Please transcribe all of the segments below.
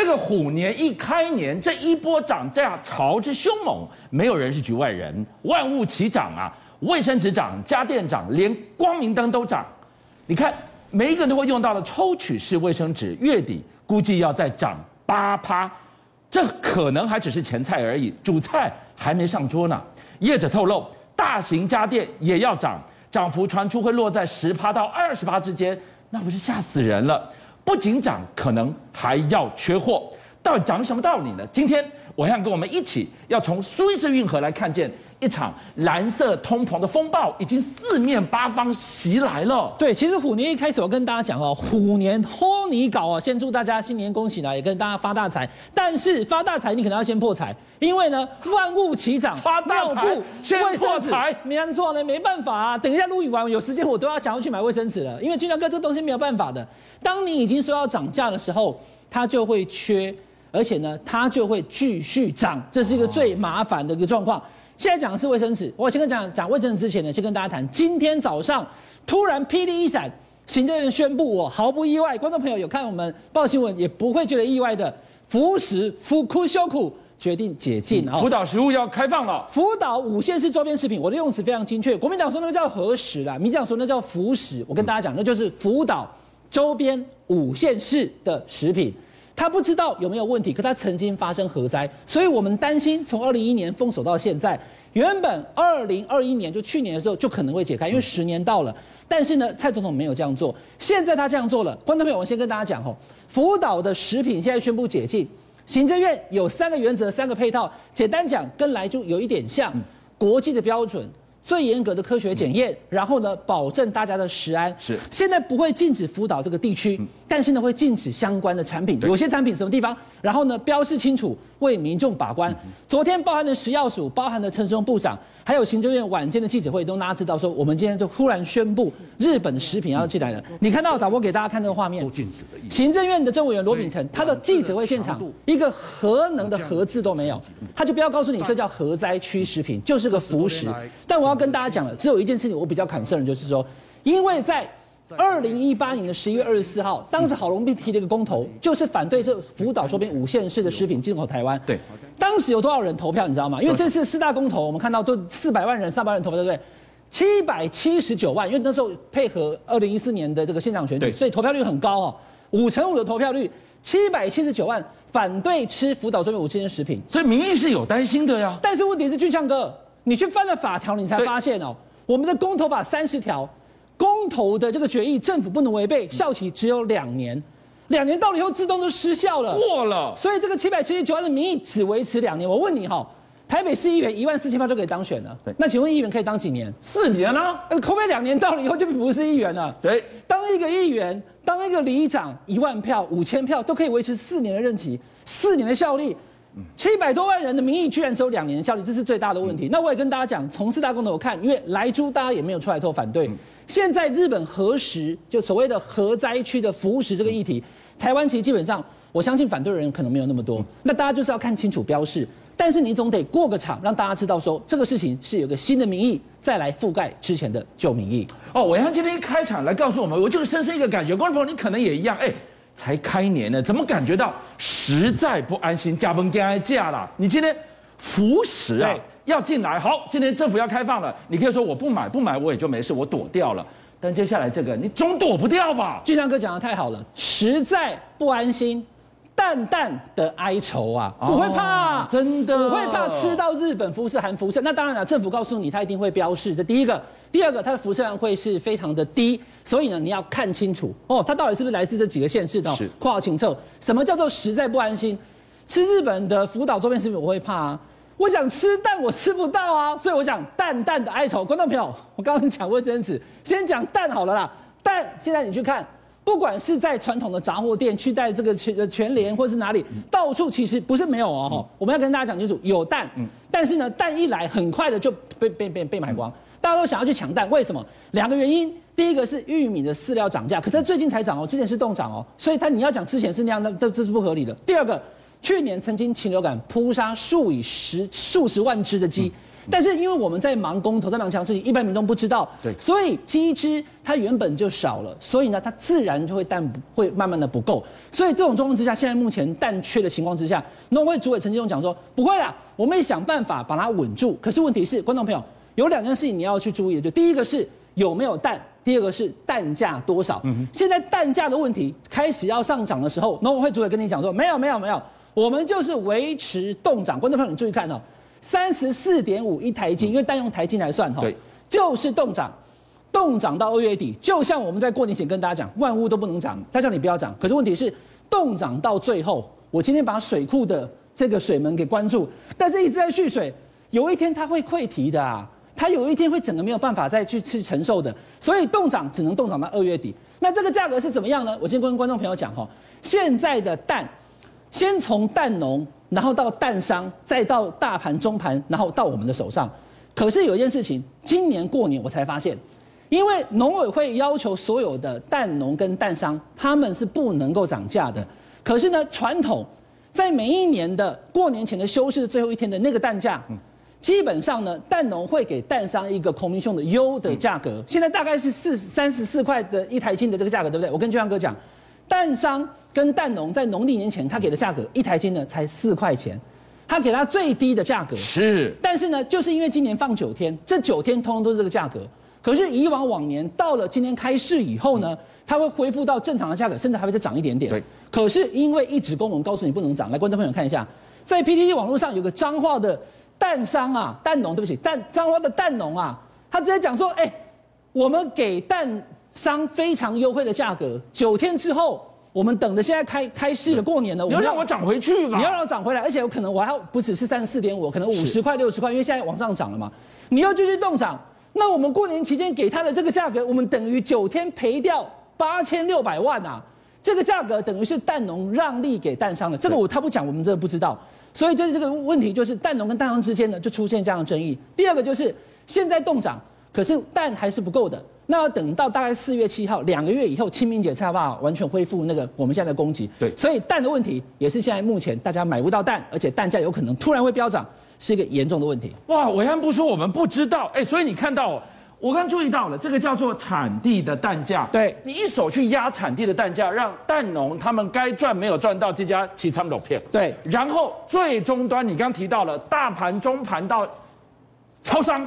这个虎年一开年，这一波涨价潮之凶猛，没有人是局外人，万物齐涨啊！卫生纸涨，家电涨，连光明灯都涨。你看，每一个人都会用到的抽取式卫生纸，月底估计要再涨八趴，这可能还只是前菜而已，主菜还没上桌呢。业者透露，大型家电也要涨，涨幅传出会落在十趴到二十趴之间，那不是吓死人了？不仅涨，可能还要缺货，到底涨什么道理呢？今天我想跟我们一起，要从苏伊士运河来看见一场蓝色通膨的风暴，已经四面八方袭来了。对，其实虎年一开始，我跟大家讲哦，虎年托你搞啊，先祝大家新年恭喜来，也跟大家发大财。但是发大财，你可能要先破财，因为呢，万物齐涨，发大财先破财，没安错。呢，没办法啊。等一下录影完有时间，我都要想要去买卫生纸了，因为俊相哥这东西没有办法的。当你已经说要涨价的时候，它就会缺，而且呢，它就会继续涨，这是一个最麻烦的一个状况。现在讲的是卫生纸，我先跟讲讲卫生纸之前呢，先跟大家谈，今天早上突然霹雳一闪，行政院宣布，我毫不意外，观众朋友有看我们报新闻也不会觉得意外的，福食福库修苦决定解禁啊，福岛食物要开放了，福岛五县市周边食品，我的用词非常精确，国民党说那个叫核食啦，民进党说那叫福食，我跟大家讲，那就是福岛。周边五县市的食品，他不知道有没有问题，可他曾经发生核灾，所以我们担心从二零一一年封锁到现在，原本二零二一年就去年的时候就可能会解开，因为十年到了，但是呢，蔡总统没有这样做，现在他这样做了。观众朋友，我先跟大家讲哦，福岛的食品现在宣布解禁，行政院有三个原则、三个配套，简单讲跟来就有一点像，国际的标准。最严格的科学检验，然后呢，保证大家的食安。是，现在不会禁止福岛这个地区，但是呢，会禁止相关的产品。有些产品什么地方？然后呢，标示清楚，为民众把关。昨天包含的食药署，包含的陈时中部长。还有行政院晚间的记者会，都大家知道说，我们今天就忽然宣布日本的食品要进来了。你看到导播给大家看这个画面，行政院的政务员罗秉成，他的记者会现场一个核能的核字都没有，他就不要告诉你这叫核灾区食品，就是个浮食。但我要跟大家讲了，只有一件事情我比较 concern，就是说，因为在。二零一八年的十一月二十四号，当时郝龙斌提了一个公投，就是反对这福岛周边五县市的食品进口台湾。对，当时有多少人投票，你知道吗？因为这次四大公投，我们看到都四百万人、三百万人投票，对不对？七百七十九万，因为那时候配合二零一四年的这个县长选举，所以投票率很高哦，五成五的投票率，七百七十九万反对吃福岛周边五县市食品，所以民意是有担心的呀。但是问题是，俊相哥，你去翻了法条，你才发现哦，我们的公投法三十条。公投的这个决议，政府不能违背，效期只有两年，两年到了以后自动就失效了，过了。所以这个七百七十九万的民意只维持两年。我问你哈，台北市议员一万四千票就可以当选了，对，那请问议员可以当几年？四年啊？呃，可不可以两年到了以后就不是议员了？对，当一个议员，当一个里长，一万票、五千票都可以维持四年的任期，四年的效力。七百多万人的民意居然只有两年的效力，这是最大的问题。那我也跟大家讲，从四大公投我看，因为莱猪大家也没有出来投反对。现在日本核食就所谓的核灾区的福食这个议题，台湾其实基本上我相信反对的人可能没有那么多。那大家就是要看清楚标示，但是你总得过个场，让大家知道说这个事情是有个新的民意再来覆盖之前的旧民意。哦，暐瀚今天一开场来告诉我们，我就深深一个感觉，观众朋友你可能也一样，哎。才开年呢，怎么感觉到实在不安心？加班加价了。你今天福食啊要进来，好，今天政府要开放了，你可以说我不买不买我也就没事，我躲掉了。但接下来这个你总躲不掉吧？俊相哥讲的太好了，实在不安心，淡淡的哀愁啊，我会怕，真的，我会怕吃到日本辐射含辐射。那当然了，政府告诉你它一定会标示，这第一个。第二个，它的辐射量会是非常的低，所以呢，你要看清楚哦，它到底是不是来自这几个县市的？是，括号清楚。什么叫做实在不安心？吃日本的福岛周边食品我会怕啊，我想吃但我吃不到啊，所以我讲蛋蛋的哀愁。观众朋友，我刚刚讲卫生纸，先讲蛋好了啦。蛋现在你去看，不管是在传统的杂货店，去带这个全全联或是哪里，到处其实不是没有哦。嗯、我们要跟大家讲清楚，有蛋，嗯、但是呢，蛋一来很快的就被被被被买光。嗯大家都想要去抢蛋，为什么？两个原因，第一个是玉米的饲料涨价，可是最近才涨哦，之前是冻涨哦，所以它你要讲之前是那样，那这这是不合理的。第二个，去年曾经禽流感扑杀数以十数十万只的鸡，但是因为我们在忙公投，在忙强事情，一般民众不知道，对，所以鸡只它原本就少了，所以呢，它自然就会蛋会慢慢的不够。所以这种状况之下，现在目前蛋缺的情况之下，农委会主委陈吉仲讲说，不会啦，我们也想办法把它稳住。可是问题是，观众朋友有两件事情你要去注意的，就第一个是有没有蛋。第二个是蛋价多少？嗯，现在蛋价的问题开始要上涨的时候，农委会主委跟你讲说，没有没有没有，我们就是维持动涨。观众朋友，你注意看哦，三十四点五一台斤，因为蛋用台金来算哈，对，就是动涨，动涨到二月底，就像我们在过年前跟大家讲，万物都不能涨，他叫你不要涨，可是问题是动涨到最后，我今天把水库的这个水门给关住，但是一直在蓄水，有一天它会溃堤的啊。它有一天会整个没有办法再去去承受的，所以冻涨只能冻涨到二月底。那这个价格是怎么样呢？我先跟观众朋友讲哈，现在的蛋，先从蛋农，然后到蛋商，再到大盘、中盘，然后到我们的手上。可是有一件事情，今年过年我才发现，因为农委会要求所有的蛋农跟蛋商，他们是不能够涨价的。可是呢，传统在每一年的过年前的休市的最后一天的那个蛋价。基本上呢，蛋农会给蛋商一个孔明兄的优的价格，现在大概是四三十四块的一台斤的这个价格，对不对？我跟俊阳哥讲，蛋商跟蛋农在农历年前他给的价格一台斤呢才四块钱，他给他最低的价格是，但是呢，就是因为今年放九天，这九天通通都是这个价格，可是以往往年到了今天开市以后呢，它会恢复到正常的价格，甚至还会再涨一点点。对，可是因为一纸公文告诉你不能涨，来观众朋友看一下，在 PTT 网络上有个彰化的。蛋商啊，蛋农，对不起，蛋彰化的蛋农啊，他直接讲说，哎、欸，我们给蛋商非常优惠的价格，九天之后，我们等着现在开开市了，过年了，你要让我涨回去吧？你要让我涨回来，而且有可能我还要不只是三十四点五，可能五十块、六十块，因为现在往上涨了嘛。你要继续动涨，那我们过年期间给他的这个价格，我们等于九天赔掉八千六百万啊！这个价格等于是蛋农让利给蛋商的，这个我他不讲，我们真的不知道。所以就是这个问题，就是蛋农跟蛋商之间呢，就出现这样的争议。第二个就是现在动涨，可是蛋还是不够的，那要等到大概四月七号，两个月以后，清明节才有办法完全恢复那个我们现在的供给。对，所以蛋的问题也是现在目前大家买不到蛋，而且蛋价有可能突然会飙涨，是一个严重的问题。哇，暐瀚不说我们不知道，哎，所以你看到。我刚注意到了，这个叫做产地的蛋价。对，你一手去压产地的蛋价，让蛋农他们该赚没有赚到，这家起仓楼片。对，然后最终端，你刚提到了大盘、中盘到超商，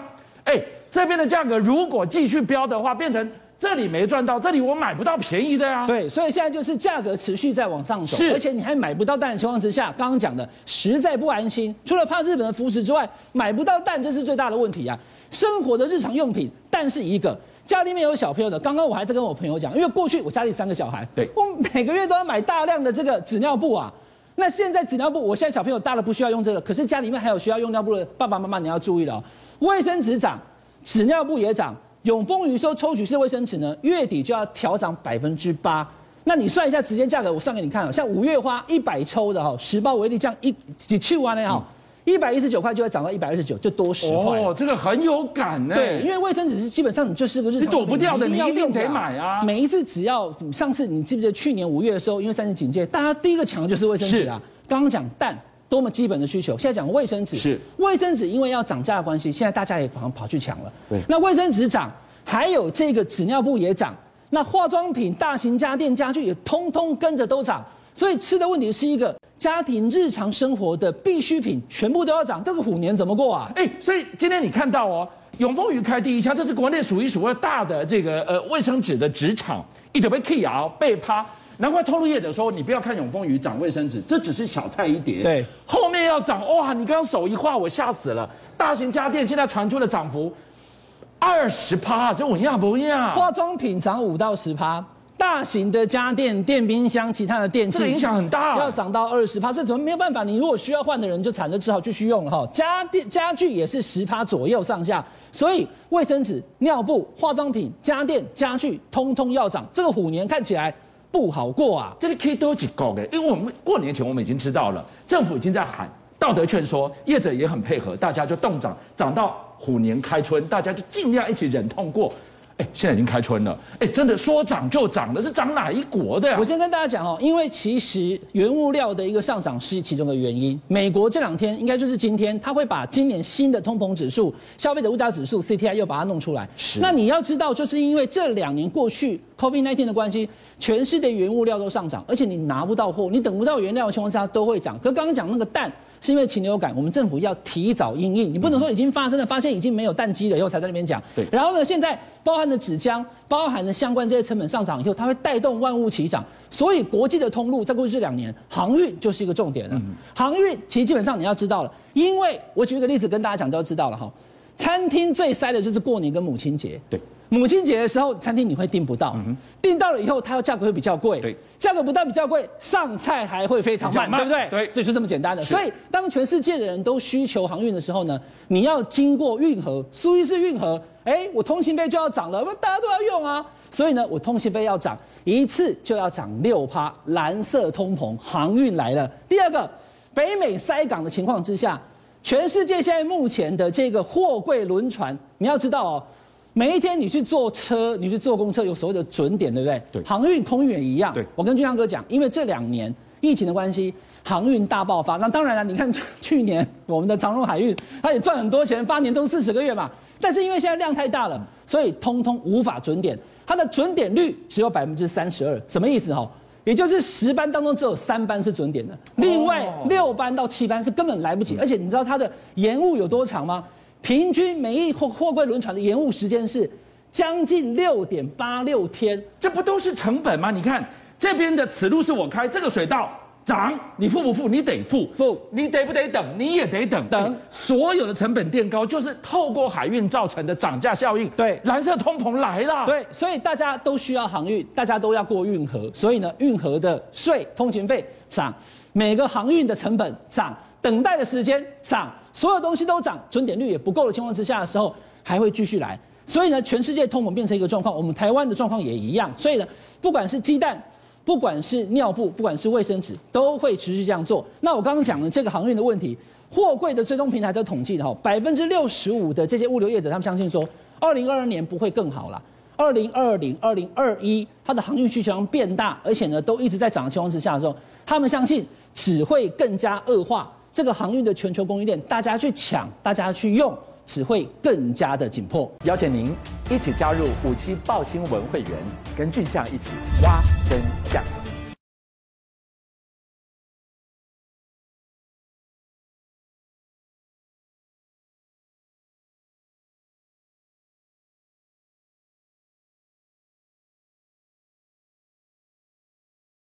哎，这边的价格如果继续飙的话，变成这里没赚到，这里我买不到便宜的呀、啊。对，所以现在就是价格持续在往上走，而且你还买不到蛋的情况之下，刚刚讲的实在不安心。除了怕日本的扶持之外，买不到蛋这是最大的问题啊。生活的日常用品，蛋是一个家里面有小朋友的。刚刚我还在跟我朋友讲，因为过去我家里三个小孩，对，我每个月都要买大量的这个纸尿布啊。那现在纸尿布，我现在小朋友大了不需要用这个，可是家里面还有需要用尿布的爸爸妈妈，你要注意了哦。卫生纸涨，纸尿布也涨。永丰余收抽取式卫生纸呢，月底就要调涨百分之八。那你算一下直接价格，我算给你看啊。像五月花一百抽的哈，十包为例，这样一几七万呢哈。一百一十九块就会涨到一百二十九，就多十块。哦，这个很有感呢。对，因为卫生纸是基本上你就是个日常，你躲不掉的，你一定得买啊。每一次只要上次你记不记得去年五月的时候，因为三级警戒，大家第一个抢的就是卫生纸啊。刚刚讲蛋多么基本的需求，现在讲卫生纸是卫生纸，因为要涨价的关系，现在大家也好像跑去抢了。对，那卫生纸涨，还有这个纸尿布也涨，那化妆品、大型家电、家具也通通跟着都涨。所以吃的问题是一个家庭日常生活的必需品，全部都要涨，这个虎年怎么过啊？哎，所以今天你看到哦，永丰余开第一枪，这是国内数一数二大的这个呃卫生纸的纸厂，一直被 K 啊被趴，难怪透露业者说，你不要看永丰鱼涨卫生纸，这只是小菜一碟，对，后面要涨哇！你刚刚手一画，我吓死了，大型家电现在传出的涨幅二十趴，这我样不样？化妆品涨五到十趴。大型的家电、电冰箱、其他的电器，这影响很大，要涨到二十趴，是怎么没有办法？你如果需要换的人就惨了，只好继续用了哈。家电、家具也是十趴左右上下，所以卫生纸、尿布、化妆品、家电、家具通通要涨。这个虎年看起来不好过啊！这个可以多几个的，因为我们过年前我们已经知道了，政府已经在喊道德劝说，业者也很配合，大家就冻涨，涨到虎年开春，大家就尽量一起忍痛过。哎，现在已经开春了，哎，真的说涨就涨了，是涨哪一国的呀？我先跟大家讲哦，因为其实原物料的一个上涨是其中的原因。美国这两天应该就是今天，他会把今年新的通膨指数、消费者物价指数 C T I 又把它弄出来。是。那你要知道，就是因为这两年过去 COVID-19 的关系，全世界原物料都上涨，而且你拿不到货，你等不到原料的情况下都会涨。可刚刚讲那个蛋。是因为禽流感，我们政府要提早应应，你不能说已经发生了，发现已经没有蛋鸡了以后才在那边讲。对。然后呢，现在包含的纸浆，包含的相关这些成本上涨以后，它会带动万物齐涨。所以国际的通路在过去这两年，航运就是一个重点了。嗯、航运其实基本上你要知道了，因为我举一个例子跟大家讲，都知道了哈。餐厅最塞的就是过年跟母亲节。对。母亲节的时候，餐厅你会订不到，订、嗯、到了以后，它的价格会比较贵。对，价格不但比较贵，上菜还会非常慢，慢对不对？对，这就这么简单的。所以，当全世界的人都需求航运的时候呢，你要经过运河，苏伊士运河，哎，我通行费就要涨了，大家都要用啊。所以呢，我通行费要涨，一次就要涨六趴，蓝色通膨，航运来了。第二个，北美塞港的情况之下，全世界现在目前的这个货柜轮船，你要知道哦。每一天你去坐车，你去坐公车，有所谓的准点，对不对？对。航运、空运也一样。对。我跟俊相哥讲，因为这两年疫情的关系，航运大爆发。那当然了，你看 去年我们的长荣海运，它也赚很多钱，发年终四十个月嘛。但是因为现在量太大了，所以通通无法准点。它的准点率只有百分之三十二，什么意思哈？也就是十班当中只有三班是准点的，另外六班到七班是根本来不及。而且你知道它的延误有多长吗？平均每一货货柜轮船的延误时间是将近六点八六天，这不都是成本吗？你看这边的此路是我开，这个水道涨，你付不付？你得付，付，你得不得等？你也得等，等。所有的成本垫高，就是透过海运造成的涨价效应。对，蓝色通膨来了。对，所以大家都需要航运，大家都要过运河，所以呢，运河的税、通勤费涨，每个航运的成本涨，等待的时间涨。所有东西都涨，准点率也不够的情况之下的时候，还会继续来。所以呢，全世界通膨变成一个状况，我们台湾的状况也一样。所以呢，不管是鸡蛋，不管是尿布，不管是卫生纸，都会持续这样做。那我刚刚讲的这个航运的问题，货柜的追踪平台都统计的哈，百分之六十五的这些物流业者，他们相信说，二零二二年不会更好了。二零二零、二零二一，它的航运需求量变大，而且呢，都一直在涨的情况之下的时候，他们相信只会更加恶化。这个航运的全球供应链，大家去抢，大家去用，只会更加的紧迫。邀请您一起加入五七报新闻会员，跟俊相一起挖真相。